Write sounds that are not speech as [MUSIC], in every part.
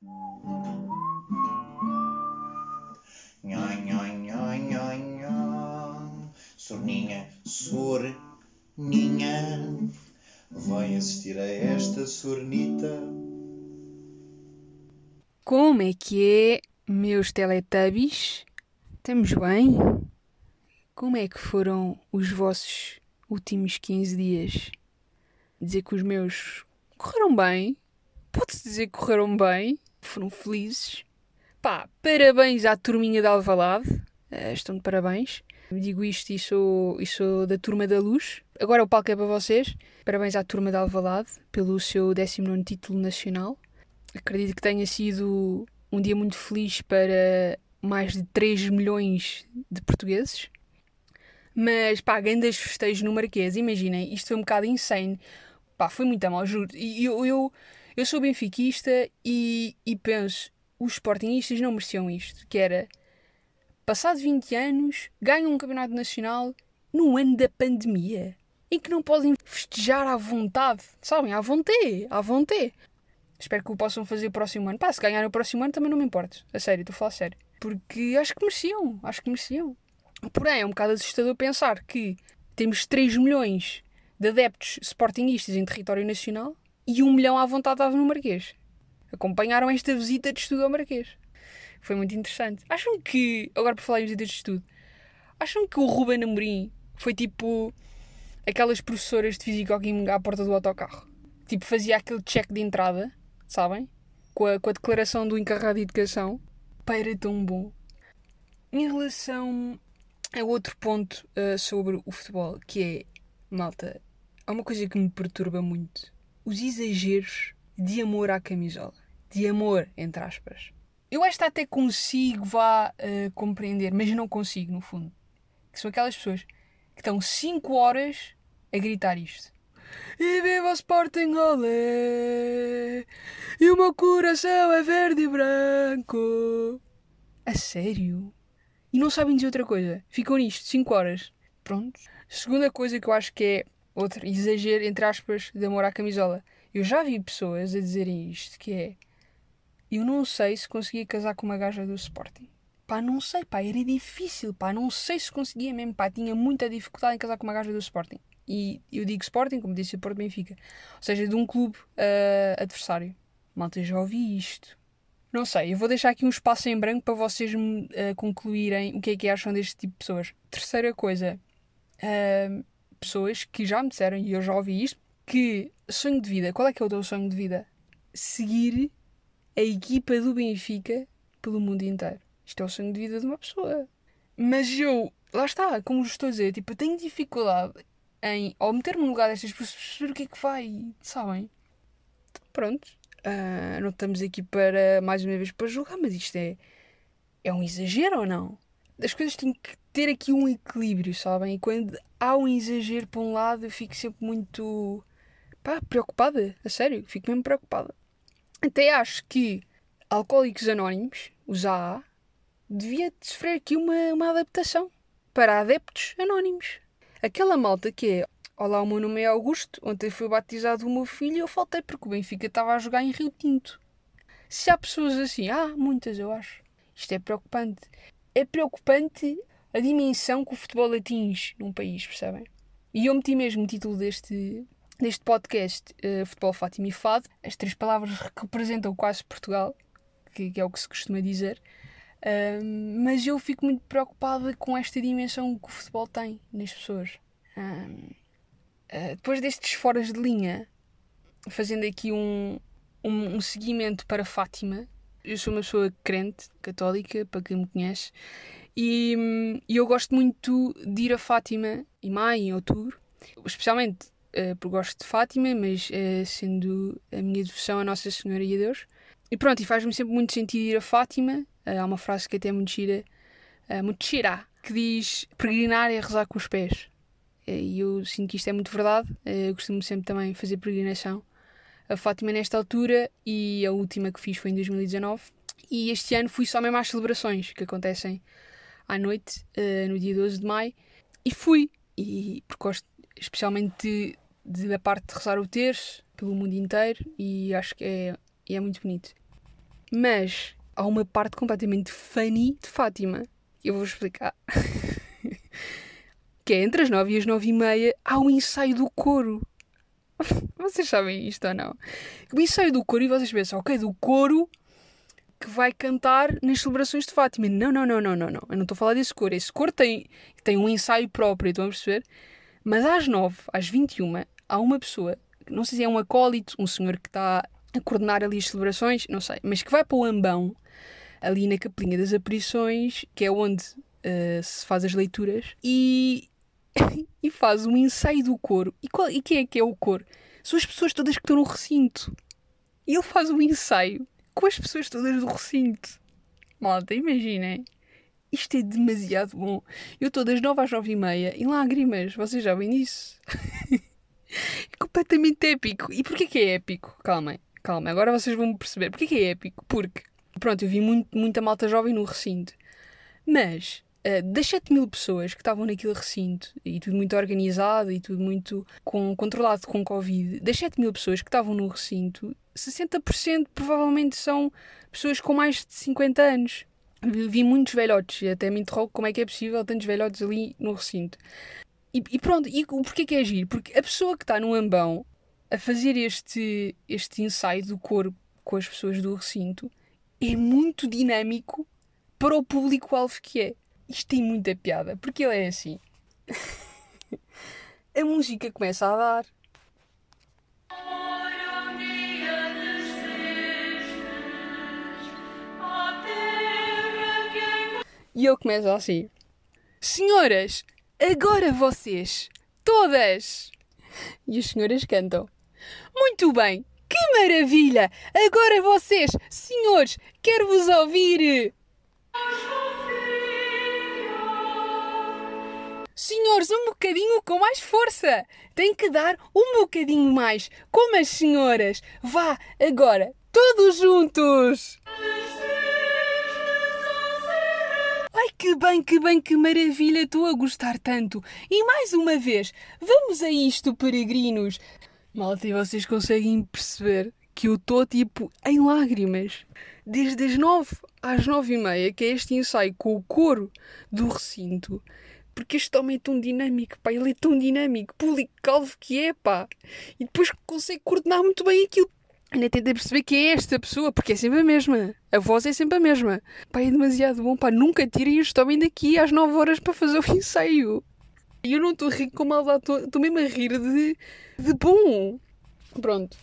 Nhoi, nhoi, nhoi, nhoi, nhoi. Sorninha, sorninha, vai assistir a esta sornita. Como é que é, meus teletubbies? Estamos bem? Como é que foram os vossos últimos 15 dias? Dizer que os meus correram bem? Pode-se dizer que correram bem? Foram felizes? Pá, parabéns à turminha de Alvalade. Uh, estão de parabéns. Digo isto e sou, e sou da Turma da Luz. Agora o palco é para vocês. Parabéns à Turma de Alvalade pelo seu 19 título nacional. Acredito que tenha sido um dia muito feliz para mais de 3 milhões de portugueses. Mas pá, grandes festejos no Marquês, imaginem, isto foi um bocado insane. Pá, foi muito mal, juro. E eu, eu, eu sou benfiquista e, e penso, os sportingistas não mereciam isto, que era, passados 20 anos, ganham um campeonato nacional no ano da pandemia, em que não podem festejar à vontade, sabem, à vontade, à vontade. Espero que o possam fazer o próximo ano. Pá, se ganhar o próximo ano também não me importa. A sério, estou a falar a sério. Porque acho que mereciam, acho que mereciam. Porém, é um bocado assustador pensar que temos 3 milhões de adeptos sportinguistas em território nacional e 1 milhão à vontade estava no Marquês. Acompanharam esta visita de estudo ao Marquês. Foi muito interessante. Acham que, agora por falar em visitas de estudo, acham que o Ruben Amorim foi tipo aquelas professoras de físico-química à porta do autocarro? Tipo, fazia aquele check de entrada, sabem? Com a, com a declaração do encarregado de educação. Pai, era tão bom. Em relação a outro ponto uh, sobre o futebol, que é, malta, há uma coisa que me perturba muito. Os exageros de amor à camisola. De amor, entre aspas. Eu esta até consigo vá uh, compreender, mas não consigo, no fundo. Que são aquelas pessoas que estão 5 horas a gritar isto. E viva o Sporting Olé! E o meu coração é verde e branco! A sério? E não sabem dizer outra coisa. Ficam nisto 5 horas. Pronto. Segunda coisa que eu acho que é outro exagero, entre aspas, de amor à camisola. Eu já vi pessoas a dizerem isto, que é... Eu não sei se conseguia casar com uma gaja do Sporting. Pá, não sei, pá, era difícil, pá, não sei se conseguia mesmo, pá, tinha muita dificuldade em casar com uma gaja do Sporting. E eu digo Sporting, como disse o Porto Benfica. Ou seja, de um clube uh, adversário. Malta, já ouvi isto. Não sei, eu vou deixar aqui um espaço em branco para vocês uh, concluírem o que é que acham deste tipo de pessoas. Terceira coisa, uh, pessoas que já me disseram, e eu já ouvi isto, que sonho de vida, qual é que é o teu sonho de vida? Seguir a equipa do Benfica pelo mundo inteiro. Isto é o sonho de vida de uma pessoa. Mas eu, lá está, como estou a dizer, tipo, tenho dificuldade em, ao meter-me no lugar destas pessoas, perceber o que é que vai, sabem? Pronto. Uh, não estamos aqui para, mais uma vez, para julgar, mas isto é, é um exagero ou não? As coisas têm que ter aqui um equilíbrio, sabem? E quando há um exagero para um lado, eu fico sempre muito pá, preocupada, a sério, fico mesmo preocupada. Até acho que Alcoólicos Anónimos, os AA, devia sofrer aqui uma, uma adaptação para adeptos anónimos. Aquela malta que é Olá, o meu nome é Augusto, ontem foi batizado o meu filho e eu faltei porque o Benfica estava a jogar em Rio Tinto. Se há pessoas assim, há muitas eu acho. Isto é preocupante. É preocupante a dimensão que o futebol atinge num país, percebem? E eu meti mesmo o título deste, deste podcast, uh, Futebol, Fátima e Fado. As três palavras representam quase Portugal, que, que é o que se costuma dizer. Uh, mas eu fico muito preocupada com esta dimensão que o futebol tem nas pessoas. Uh, depois destes foras de linha, fazendo aqui um, um, um seguimento para Fátima, eu sou uma pessoa crente, católica, para quem me conhece, e, e eu gosto muito de ir a Fátima em maio, em outubro, especialmente uh, porque gosto de Fátima, mas uh, sendo a minha devoção a Nossa Senhora e a Deus. E pronto, e faz-me sempre muito sentido ir a Fátima. Uh, há uma frase que até é muito gira, muito gira, que diz peregrinar é rezar com os pés. E eu sinto que isto é muito verdade. Eu costumo sempre também fazer peregrinação a Fátima nesta altura e a última que fiz foi em 2019. E este ano fui só mesmo às celebrações que acontecem à noite, no dia 12 de maio, e fui. E porque gosto especialmente de, de, da parte de rezar o terço pelo mundo inteiro e acho que é, é muito bonito. Mas há uma parte completamente funny de Fátima. Eu vou explicar. [LAUGHS] que é entre as nove e as nove e meia há um ensaio do coro. [LAUGHS] Vocês sabem isto ou não? O ensaio do coro e vocês pensam, ok, do coro que vai cantar nas celebrações de Fátima. Não, não, não, não, não, não. Eu não estou a falar desse coro. Esse coro tem, tem um ensaio próprio, estão a perceber? Mas às nove, às vinte e uma, há uma pessoa, não sei se é um acólito, um senhor que está a coordenar ali as celebrações, não sei, mas que vai para o ambão, ali na capelinha das aparições, que é onde uh, se faz as leituras, e, [LAUGHS] e faz um ensaio do coro. E, qual, e quem é que é o coro? São as pessoas todas que estão no recinto. E ele faz um ensaio com as pessoas todas do recinto. Malta, imaginem. Isto é demasiado bom. Eu estou das nove às nove e meia em lágrimas. Vocês já veem isso? é completamente épico. E porquê que é épico? Calmem, calma. Agora vocês vão perceber. Porquê que é épico? Porque, pronto, eu vi muito, muita malta jovem no recinto. Mas uh, das 7 mil pessoas que estavam naquele recinto, e tudo muito organizado e tudo muito com, controlado com Covid, das 7 mil pessoas que estavam no recinto, 60% provavelmente são pessoas com mais de 50 anos. Vi muitos velhotes até me interrogo como é que é possível tantos velhotes ali no recinto. E, e pronto, e porquê que é agir? Porque a pessoa que está no ambão a fazer este, este ensaio do corpo com as pessoas do recinto é muito dinâmico para o público-alvo que é. Isto tem muita piada, porque ele é assim. [LAUGHS] a música começa a dar. E ele começa assim: Senhoras, agora vocês, todas! E as senhoras cantam: Muito bem, que maravilha! Agora vocês, senhores, quero vos ouvir! Senhores, um bocadinho com mais força! Tem que dar um bocadinho mais, como as senhoras! Vá, agora, todos juntos! Ai, que bem, que bem, que maravilha, estou a gostar tanto. E mais uma vez, vamos a isto, peregrinos. Malta, e vocês conseguem perceber que eu estou tipo em lágrimas. Desde as nove às nove e meia, que é este ensaio com o coro do recinto. Porque este homem é tão dinâmico, pá, ele é tão dinâmico, público calvo que é, pá. E depois consegue coordenar muito bem aquilo Ainda tentei perceber quem é esta pessoa, porque é sempre a mesma. A voz é sempre a mesma. Pá, é demasiado bom, pá. Nunca tirem este homem daqui às 9 horas para fazer o ensaio. E eu não estou a rir com maldade, estou mesmo a rir de, de bom. Pronto.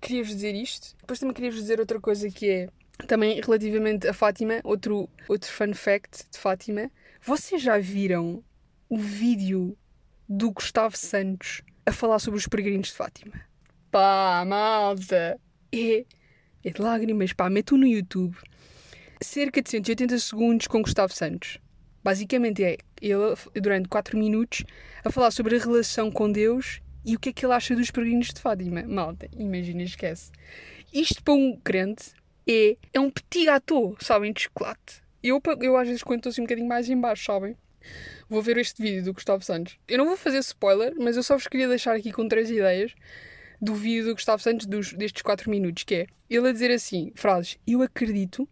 Queria-vos dizer isto. Depois também queria-vos dizer outra coisa que é também relativamente a Fátima, outro, outro fun fact de Fátima. Vocês já viram o vídeo do Gustavo Santos a falar sobre os peregrinos de Fátima? Pá, malta! é, é de lágrimas, pá, meto no YouTube cerca de 180 segundos com Gustavo Santos. Basicamente é ele, durante 4 minutos, a falar sobre a relação com Deus e o que é que ele acha dos peregrinos de Fátima. Malta, imagina, esquece. Isto para um crente é, é um petit gâteau, sabem, de chocolate. Eu, eu às vezes quando estou assim um bocadinho mais em baixo, sabem? Vou ver este vídeo do Gustavo Santos. Eu não vou fazer spoiler, mas eu só vos queria deixar aqui com três ideias do vídeo do Gustavo Santos dos, destes 4 minutos, que é ele a dizer assim, frases, eu acredito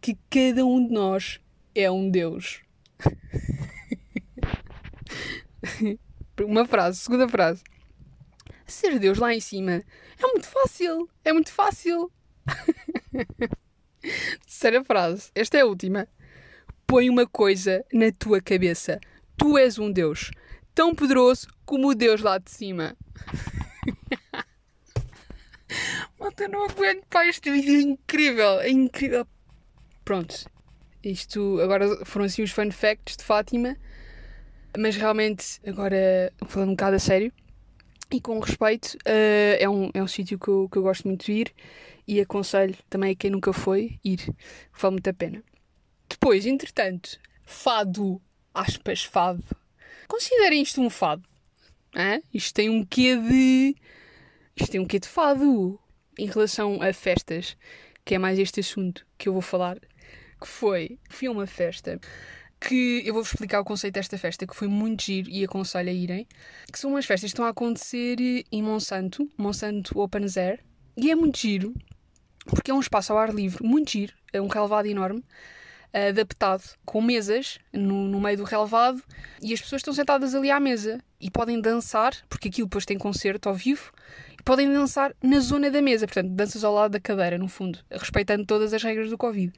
que cada um de nós é um Deus. [LAUGHS] Uma frase, segunda frase. Ser Deus lá em cima é muito fácil, é muito fácil. [LAUGHS] Terceira frase, esta é a última. Põe uma coisa na tua cabeça. Tu és um Deus, tão poderoso como o Deus lá de cima. [LAUGHS] Malta, não aguento, pá, este vídeo é incrível, é incrível. Pronto, isto agora foram assim os fun facts de Fátima, mas realmente, agora falando um bocado a sério e com respeito, uh, é um, é um sítio que eu, que eu gosto muito de ir e aconselho também a quem nunca foi ir, vale muito a pena. Depois, entretanto, fado, aspas, fado. Considerem isto um fado. Hã? Isto tem um quê de isto tem um quê de fado em relação a festas, que é mais este assunto que eu vou falar, que foi, fui a uma festa que eu vou-vos explicar o conceito desta festa, que foi muito giro e aconselho a irem, que são umas festas que estão a acontecer em Monsanto, Monsanto Open Air, e é muito giro, porque é um espaço ao ar livre, muito giro, é um relevado enorme, adaptado com mesas no, no meio do relevado e as pessoas estão sentadas ali à mesa e podem dançar, porque aquilo depois tem concerto ao vivo, e podem dançar na zona da mesa, portanto, danças ao lado da cadeira, no fundo, respeitando todas as regras do Covid.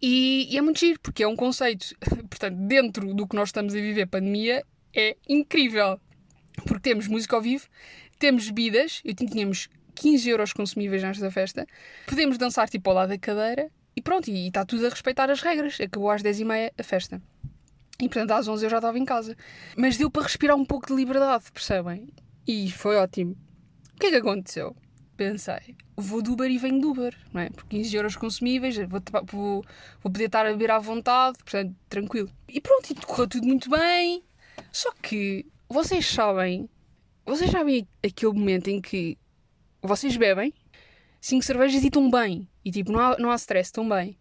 E, e, é muito giro, porque é um conceito, [LAUGHS] portanto, dentro do que nós estamos a viver, pandemia, é incrível. Porque temos música ao vivo, temos bebidas, eu tínhamos 15 euros consumíveis nesta festa, podemos dançar tipo ao lado da cadeira e pronto, e está tudo a respeitar as regras. Acabou às 10h30 a festa. E portanto às 11 eu já estava em casa. Mas deu para respirar um pouco de liberdade, percebem? E foi ótimo. O que é que aconteceu? Pensei, vou do Uber e venho do Uber, não é? Por 15 euros consumíveis, vou, vou, vou poder estar a beber à vontade, portanto, tranquilo. E pronto, e correu tudo muito bem. Só que vocês sabem, vocês sabem aquele momento em que vocês bebem cinco cervejas e estão bem. E tipo, não há, não há stress, bem.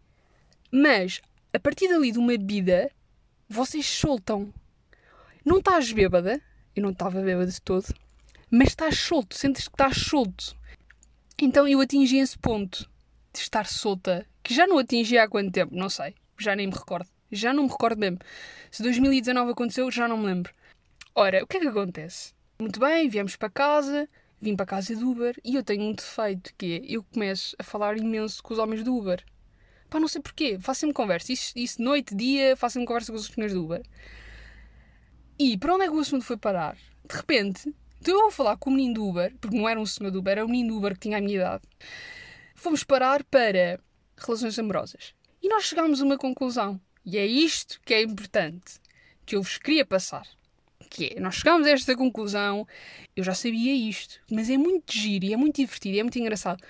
Mas, a partir dali de uma bebida, vocês soltam. Não estás bêbada, eu não estava bêbada de todo, mas estás solto, sentes que estás solto. Então eu atingi esse ponto de estar solta, que já não atingi há quanto tempo, não sei, já nem me recordo. Já não me recordo mesmo. Se 2019 aconteceu, já não me lembro. Ora, o que é que acontece? Muito bem, viemos para casa, vim para casa do Uber e eu tenho um defeito que é eu começo a falar imenso com os homens do Uber. Pá, não sei porquê, faço-me conversa. Isso, isso noite, dia, faço-me conversa com os senhores do Uber. E para onde é que o assunto foi parar? De repente, então eu vou falar com o menino do Uber, porque não era um senhor do Uber, era um menino do Uber que tinha a minha idade. Fomos parar para relações amorosas. E nós chegámos a uma conclusão. E é isto que é importante, que eu vos queria passar que é, nós chegámos a esta conclusão, eu já sabia isto, mas é muito giro e é muito divertido e é muito engraçado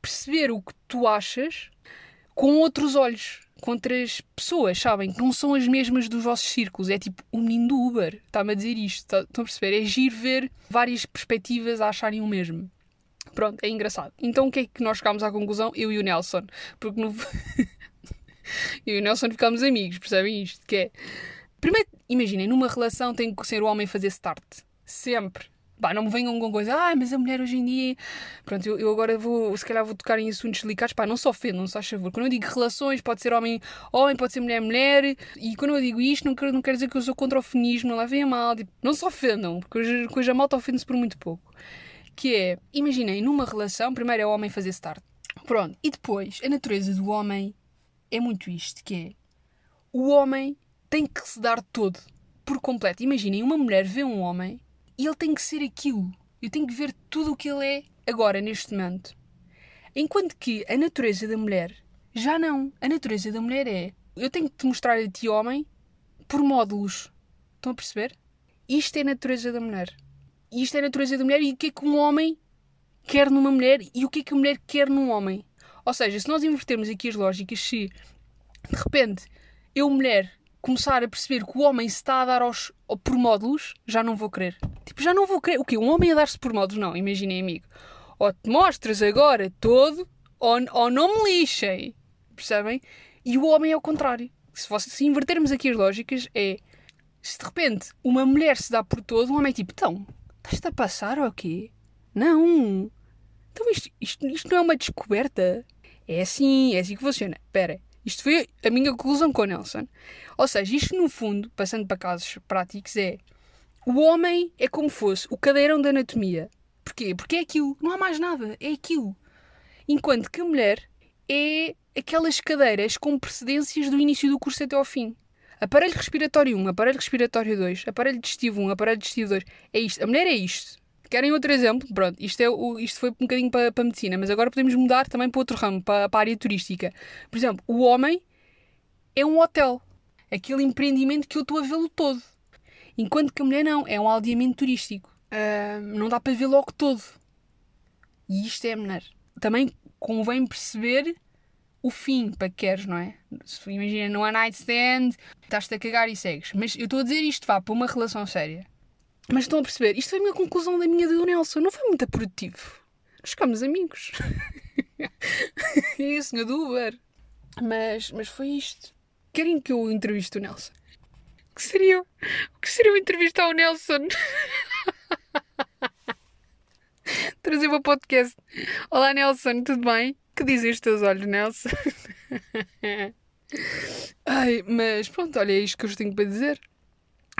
perceber o que tu achas com outros olhos, com outras pessoas, sabem? Que não são as mesmas dos vossos círculos. É tipo o menino do Uber, está-me a dizer isto, tá, estão a perceber? É giro ver várias perspectivas a acharem o mesmo. Pronto, é engraçado. Então o que é que nós chegámos à conclusão? Eu e o Nelson. Porque no... [LAUGHS] eu e o Nelson ficámos amigos, percebem isto? Que é Primeiro, imaginem, numa relação tem que ser o homem fazer start. Sempre. Pá, não me venham com coisa, ah, mas a mulher hoje em dia. Pronto, eu, eu, agora vou, se calhar vou tocar em assuntos delicados, pá, não se ofendam, se faz favor. Quando eu digo relações, pode ser homem, homem, pode ser mulher, mulher, e quando eu digo isto, não quero, não quero dizer que eu sou contra o feminismo, não levem a mal, tipo, não se ofendam, porque hoje a malta ofende-se por muito pouco. Que é, imaginem, numa relação, primeiro é o homem fazer start. Pronto, e depois, a natureza do homem é muito isto, que é, o homem tem que se dar todo, por completo. Imaginem, uma mulher vê um homem e ele tem que ser aquilo. Eu tenho que ver tudo o que ele é agora, neste momento. Enquanto que a natureza da mulher já não. A natureza da mulher é eu tenho que te mostrar a ti, homem, por módulos. Estão a perceber? Isto é a natureza da mulher. Isto é a natureza da mulher e o que é que um homem quer numa mulher e o que é que a mulher quer num homem. Ou seja, se nós invertermos aqui as lógicas, se de repente eu, mulher, começar a perceber que o homem se está a dar aos, por módulos, já não vou querer. Tipo, já não vou querer. O quê? Um homem a dar-se por módulos? Não, imaginem, amigo. Ou te mostras agora todo, ou, ou não me lixem. Percebem? E o homem é o contrário. Se, fosse, se invertermos aqui as lógicas, é. Se de repente uma mulher se dá por todo, um homem é tipo, então, estás-te a passar ou quê? Não. Então isto, isto, isto não é uma descoberta. É assim, é assim que funciona. Espera. Isto foi a minha conclusão com o Nelson. Ou seja, isto no fundo, passando para casos práticos, é o homem é como fosse o cadeirão da anatomia. Porquê? Porque é aquilo, não há mais nada, é aquilo. Enquanto que a mulher é aquelas cadeiras com precedências do início do curso até ao fim. Aparelho respiratório 1, aparelho respiratório 2, aparelho digestivo 1, aparelho digestivo 2. É isto. A mulher é isto. Querem outro exemplo? Pronto, isto, é o, isto foi um bocadinho para, para a medicina, mas agora podemos mudar também para outro ramo, para, para a área turística. Por exemplo, o homem é um hotel. Aquele empreendimento que eu estou a vê-lo todo. Enquanto que a mulher não, é um aldeamento turístico. Uh, não dá para ver logo todo. E isto é mulher. Também convém perceber o fim para que queres, não é? Imagina, no one night stand, estás-te a cagar e segues. Mas eu estou a dizer isto, vá, para uma relação séria. Mas estão a perceber, isto foi a minha conclusão da minha do Nelson. Não foi muito produtivo. Nós ficámos amigos. [LAUGHS] e o senhor do Uber. Mas, mas foi isto. Querem que eu entreviste o Nelson? O que seria, o que seria eu entrevistar o Nelson? [LAUGHS] trazer para o podcast. Olá, Nelson, tudo bem? Que dizem os teus olhos, Nelson? [LAUGHS] Ai, mas pronto, olha, é isto que eu vos tenho para dizer.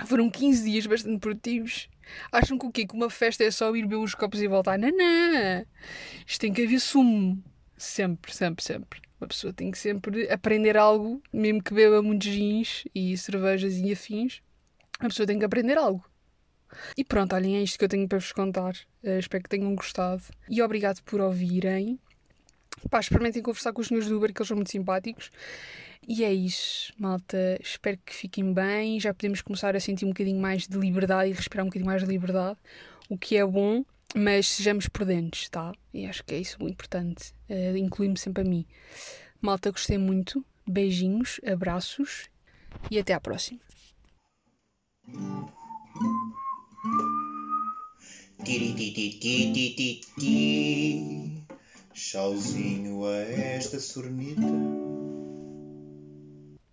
Foram 15 dias bastante produtivos. Acham que o quê? Que uma festa é só ir beber os copos e voltar? Não, não. Isto tem que haver sumo. Sempre, sempre, sempre. Uma pessoa tem que sempre aprender algo, mesmo que beba muitos gins e cervejas e afins. A pessoa tem que aprender algo. E pronto, olhem, é isto que eu tenho para vos contar. Uh, espero que tenham gostado. E obrigado por ouvirem. Pá, experimentem conversar com os senhores do Uber, que eles são muito simpáticos. E é isso, malta. Espero que fiquem bem. Já podemos começar a sentir um bocadinho mais de liberdade e respirar um bocadinho mais de liberdade, o que é bom, mas sejamos prudentes, tá? E acho que é isso muito importante. Uh, Inclui-me sempre a mim. Malta, gostei muito. Beijinhos, abraços e até à próxima. Tchauzinho a esta sornita.